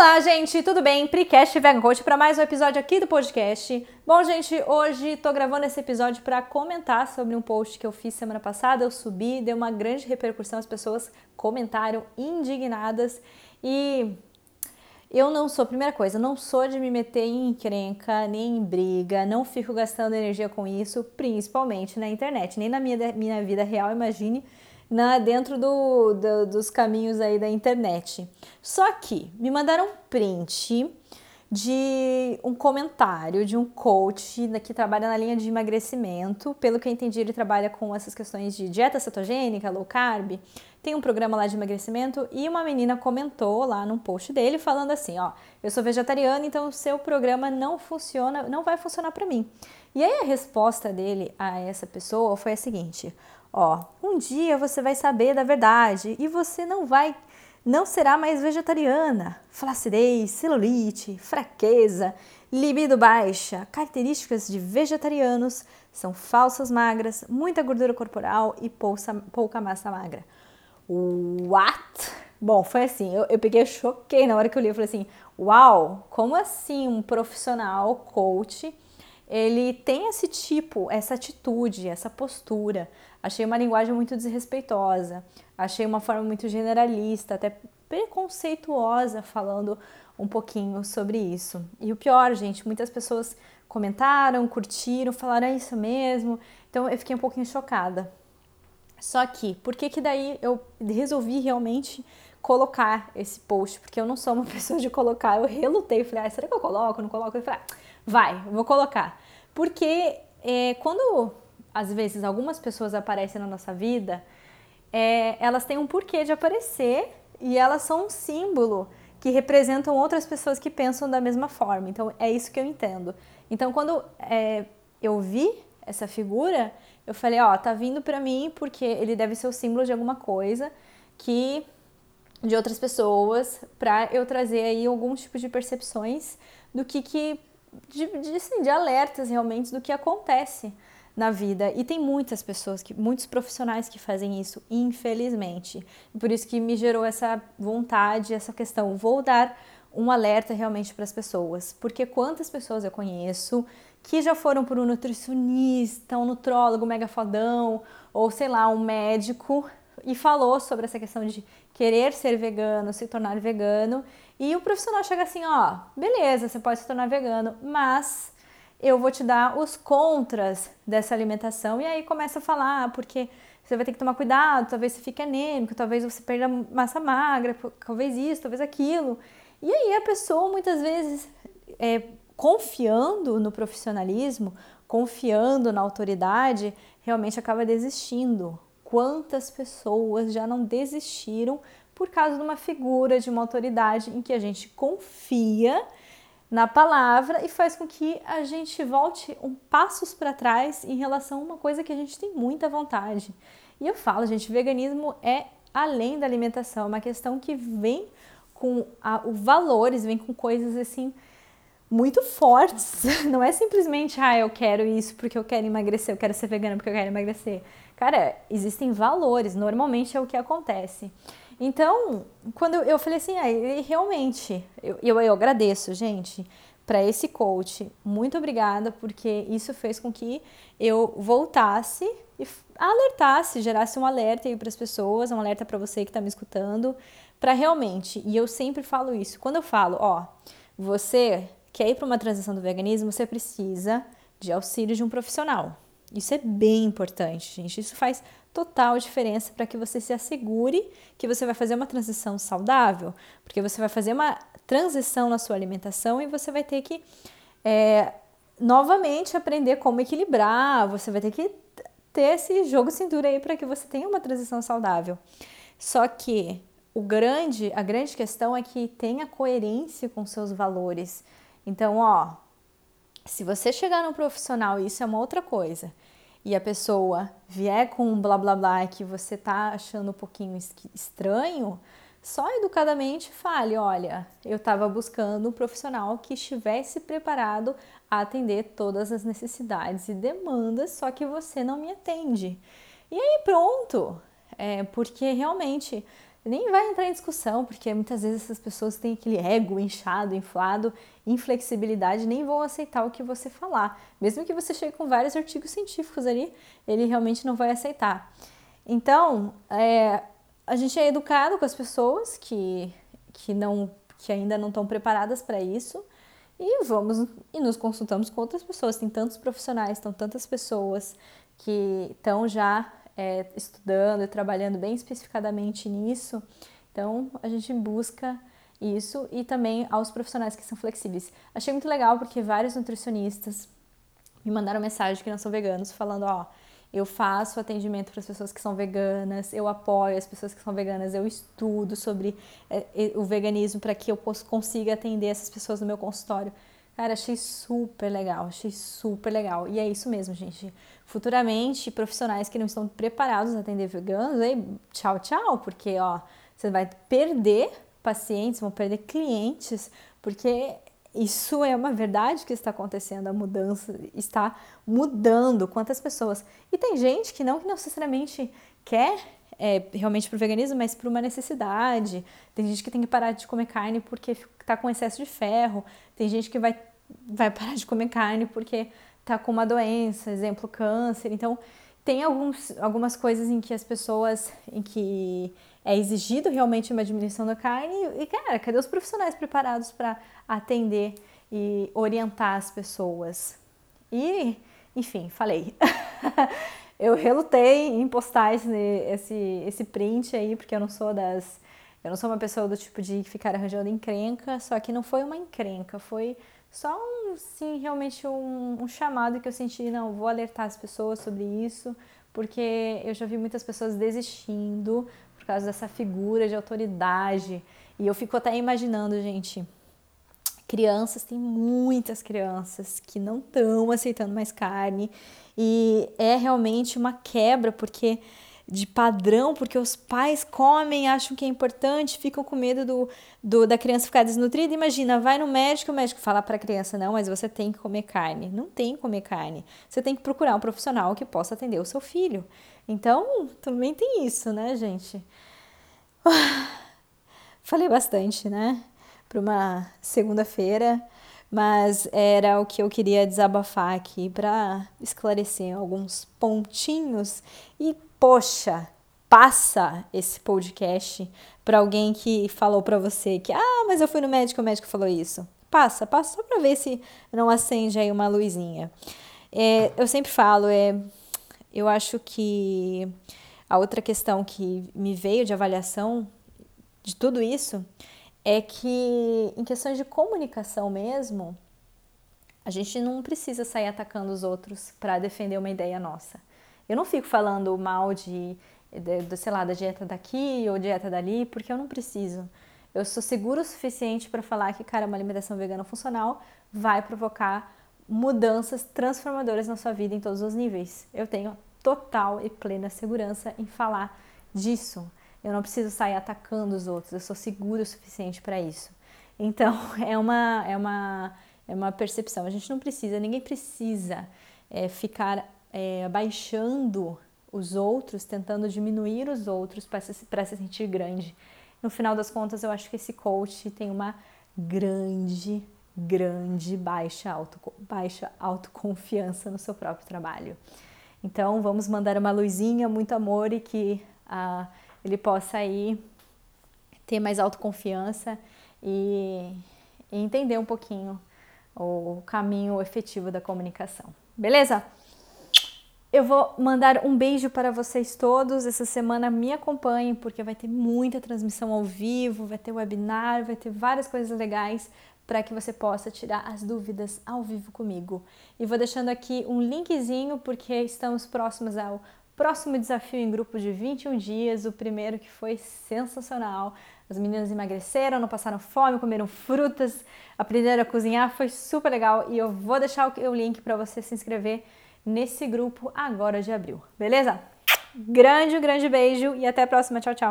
Olá, gente, tudo bem? Precast Vegan Coach para mais um episódio aqui do podcast. Bom, gente, hoje tô gravando esse episódio para comentar sobre um post que eu fiz semana passada. Eu subi, deu uma grande repercussão, as pessoas comentaram indignadas e eu não sou, primeira coisa, não sou de me meter em encrenca, nem em briga, não fico gastando energia com isso, principalmente na internet, nem na minha, minha vida real, imagine na, dentro do, do, dos caminhos aí da internet. Só que me mandaram um print de um comentário de um coach que trabalha na linha de emagrecimento. Pelo que eu entendi, ele trabalha com essas questões de dieta cetogênica, low carb. Tem um programa lá de emagrecimento e uma menina comentou lá num post dele falando assim, ó, eu sou vegetariana, então o seu programa não funciona, não vai funcionar para mim. E aí a resposta dele a essa pessoa foi a seguinte: Ó, um dia você vai saber da verdade e você não vai, não será mais vegetariana. Flacidez, celulite, fraqueza, libido baixa, características de vegetarianos são falsas magras, muita gordura corporal e pouca, pouca massa magra. What? Bom, foi assim, eu, eu peguei, choquei na hora que eu li, eu falei assim, uau, como assim um profissional coach ele tem esse tipo, essa atitude, essa postura. Achei uma linguagem muito desrespeitosa, achei uma forma muito generalista, até preconceituosa, falando um pouquinho sobre isso. E o pior, gente, muitas pessoas comentaram, curtiram, falaram é isso mesmo. Então eu fiquei um pouquinho chocada. Só que, por que que daí eu resolvi realmente colocar esse post? Porque eu não sou uma pessoa de colocar, eu relutei, falei, ah, será que eu coloco, não coloco? Eu falei, ah, vai, vou colocar. Porque é, quando às vezes algumas pessoas aparecem na nossa vida, é, elas têm um porquê de aparecer e elas são um símbolo que representam outras pessoas que pensam da mesma forma. Então é isso que eu entendo. Então quando é, eu vi essa figura, eu falei, ó, tá vindo para mim porque ele deve ser o símbolo de alguma coisa que de outras pessoas para eu trazer aí algum tipo de percepções do que que de, de, assim, de alertas realmente do que acontece na vida. E tem muitas pessoas, que, muitos profissionais que fazem isso, infelizmente. Por isso que me gerou essa vontade, essa questão. Vou dar um alerta realmente para as pessoas. Porque quantas pessoas eu conheço que já foram por um nutricionista, um nutrólogo mega fodão, ou sei lá, um médico, e falou sobre essa questão de querer ser vegano, se tornar vegano, e o profissional chega assim, ó, beleza, você pode se tornar vegano, mas eu vou te dar os contras dessa alimentação e aí começa a falar, ah, porque você vai ter que tomar cuidado, talvez você fique anêmico, talvez você perda massa magra, talvez isso, talvez aquilo. E aí a pessoa muitas vezes é, confiando no profissionalismo, confiando na autoridade, realmente acaba desistindo. Quantas pessoas já não desistiram por causa de uma figura, de uma autoridade em que a gente confia na palavra e faz com que a gente volte um passos para trás em relação a uma coisa que a gente tem muita vontade. E eu falo, gente, veganismo é além da alimentação, é uma questão que vem com a, o valores, vem com coisas assim muito fortes. Não é simplesmente, ah, eu quero isso porque eu quero emagrecer, eu quero ser vegana porque eu quero emagrecer. Cara, existem valores, normalmente é o que acontece. Então, quando eu falei assim, ah, ele realmente, eu, eu, eu agradeço, gente, para esse coach. Muito obrigada, porque isso fez com que eu voltasse e alertasse, gerasse um alerta aí para as pessoas, um alerta para você que está me escutando, para realmente, e eu sempre falo isso, quando eu falo, ó, você quer ir para uma transição do veganismo, você precisa de auxílio de um profissional. Isso é bem importante, gente. Isso faz total diferença para que você se assegure que você vai fazer uma transição saudável, porque você vai fazer uma transição na sua alimentação e você vai ter que é, novamente aprender como equilibrar, você vai ter que ter esse jogo cintura aí para que você tenha uma transição saudável. Só que o grande, a grande questão é que tenha coerência com seus valores. Então, ó, se você chegar num profissional, isso é uma outra coisa, e a pessoa vier com um blá blá blá que você tá achando um pouquinho estranho, só educadamente fale: olha, eu estava buscando um profissional que estivesse preparado a atender todas as necessidades e demandas, só que você não me atende. E aí pronto, é, porque realmente nem vai entrar em discussão, porque muitas vezes essas pessoas têm aquele ego inchado, inflado, inflexibilidade, nem vão aceitar o que você falar. Mesmo que você chegue com vários artigos científicos ali, ele realmente não vai aceitar. Então, é, a gente é educado com as pessoas que, que, não, que ainda não estão preparadas para isso e vamos e nos consultamos com outras pessoas. Tem tantos profissionais, estão tantas pessoas que estão já é, estudando e trabalhando bem especificadamente nisso. Então, a gente busca isso e também aos profissionais que são flexíveis. Achei muito legal porque vários nutricionistas me mandaram mensagem que não são veganos falando, ó, eu faço atendimento para as pessoas que são veganas, eu apoio as pessoas que são veganas, eu estudo sobre é, o veganismo para que eu consiga atender essas pessoas no meu consultório. Cara, achei super legal, achei super legal. E é isso mesmo, gente. Futuramente, profissionais que não estão preparados a atender veganos, aí, tchau, tchau, porque ó, você vai perder pacientes, vão perder clientes, porque isso é uma verdade que está acontecendo, a mudança está mudando quantas pessoas. E tem gente que não que necessariamente quer é, realmente para o veganismo, mas por uma necessidade. Tem gente que tem que parar de comer carne porque está com excesso de ferro. Tem gente que vai, vai parar de comer carne porque está com uma doença, exemplo, câncer. Então, tem alguns, algumas coisas em que as pessoas, em que é exigido realmente uma diminuição da carne e, cara, cadê os profissionais preparados para atender e orientar as pessoas? E, enfim, falei. eu relutei em postar esse, esse, esse print aí, porque eu não sou das. Eu não sou uma pessoa do tipo de ficar arranjando encrenca, só que não foi uma encrenca, foi só um, sim, realmente um, um chamado que eu senti, não, vou alertar as pessoas sobre isso, porque eu já vi muitas pessoas desistindo por causa dessa figura de autoridade. E eu fico até imaginando, gente, crianças, tem muitas crianças que não estão aceitando mais carne e é realmente uma quebra porque de padrão, porque os pais comem, acham que é importante, ficam com medo do, do da criança ficar desnutrida. Imagina, vai no médico, o médico fala para a criança: não, mas você tem que comer carne. Não tem que comer carne. Você tem que procurar um profissional que possa atender o seu filho. Então, também tem isso, né, gente? Falei bastante, né? Para uma segunda-feira, mas era o que eu queria desabafar aqui para esclarecer alguns pontinhos e poxa, passa esse podcast para alguém que falou para você que, ah, mas eu fui no médico, o médico falou isso. Passa, passa só para ver se não acende aí uma luzinha. É, eu sempre falo, é, eu acho que a outra questão que me veio de avaliação de tudo isso é que em questões de comunicação mesmo, a gente não precisa sair atacando os outros para defender uma ideia nossa. Eu não fico falando mal de, de, de, sei lá, da dieta daqui ou dieta dali, porque eu não preciso. Eu sou seguro o suficiente para falar que, cara, uma alimentação vegana funcional vai provocar mudanças transformadoras na sua vida em todos os níveis. Eu tenho total e plena segurança em falar disso. Eu não preciso sair atacando os outros, eu sou seguro o suficiente para isso. Então, é uma, é, uma, é uma percepção. A gente não precisa, ninguém precisa é, ficar é, abaixando os outros, tentando diminuir os outros para se, se sentir grande. No final das contas, eu acho que esse coach tem uma grande, grande baixa, auto, baixa autoconfiança no seu próprio trabalho. Então, vamos mandar uma luzinha, muito amor e que ah, ele possa aí ter mais autoconfiança e, e entender um pouquinho o caminho efetivo da comunicação. Beleza? Eu vou mandar um beijo para vocês todos. Essa semana me acompanhem, porque vai ter muita transmissão ao vivo, vai ter webinar, vai ter várias coisas legais para que você possa tirar as dúvidas ao vivo comigo. E vou deixando aqui um linkzinho, porque estamos próximos ao próximo desafio em grupo de 21 dias, o primeiro que foi sensacional. As meninas emagreceram, não passaram fome, comeram frutas, aprenderam a cozinhar, foi super legal e eu vou deixar o link para você se inscrever nesse grupo agora de abril, beleza? Grande, grande beijo e até a próxima. Tchau, tchau.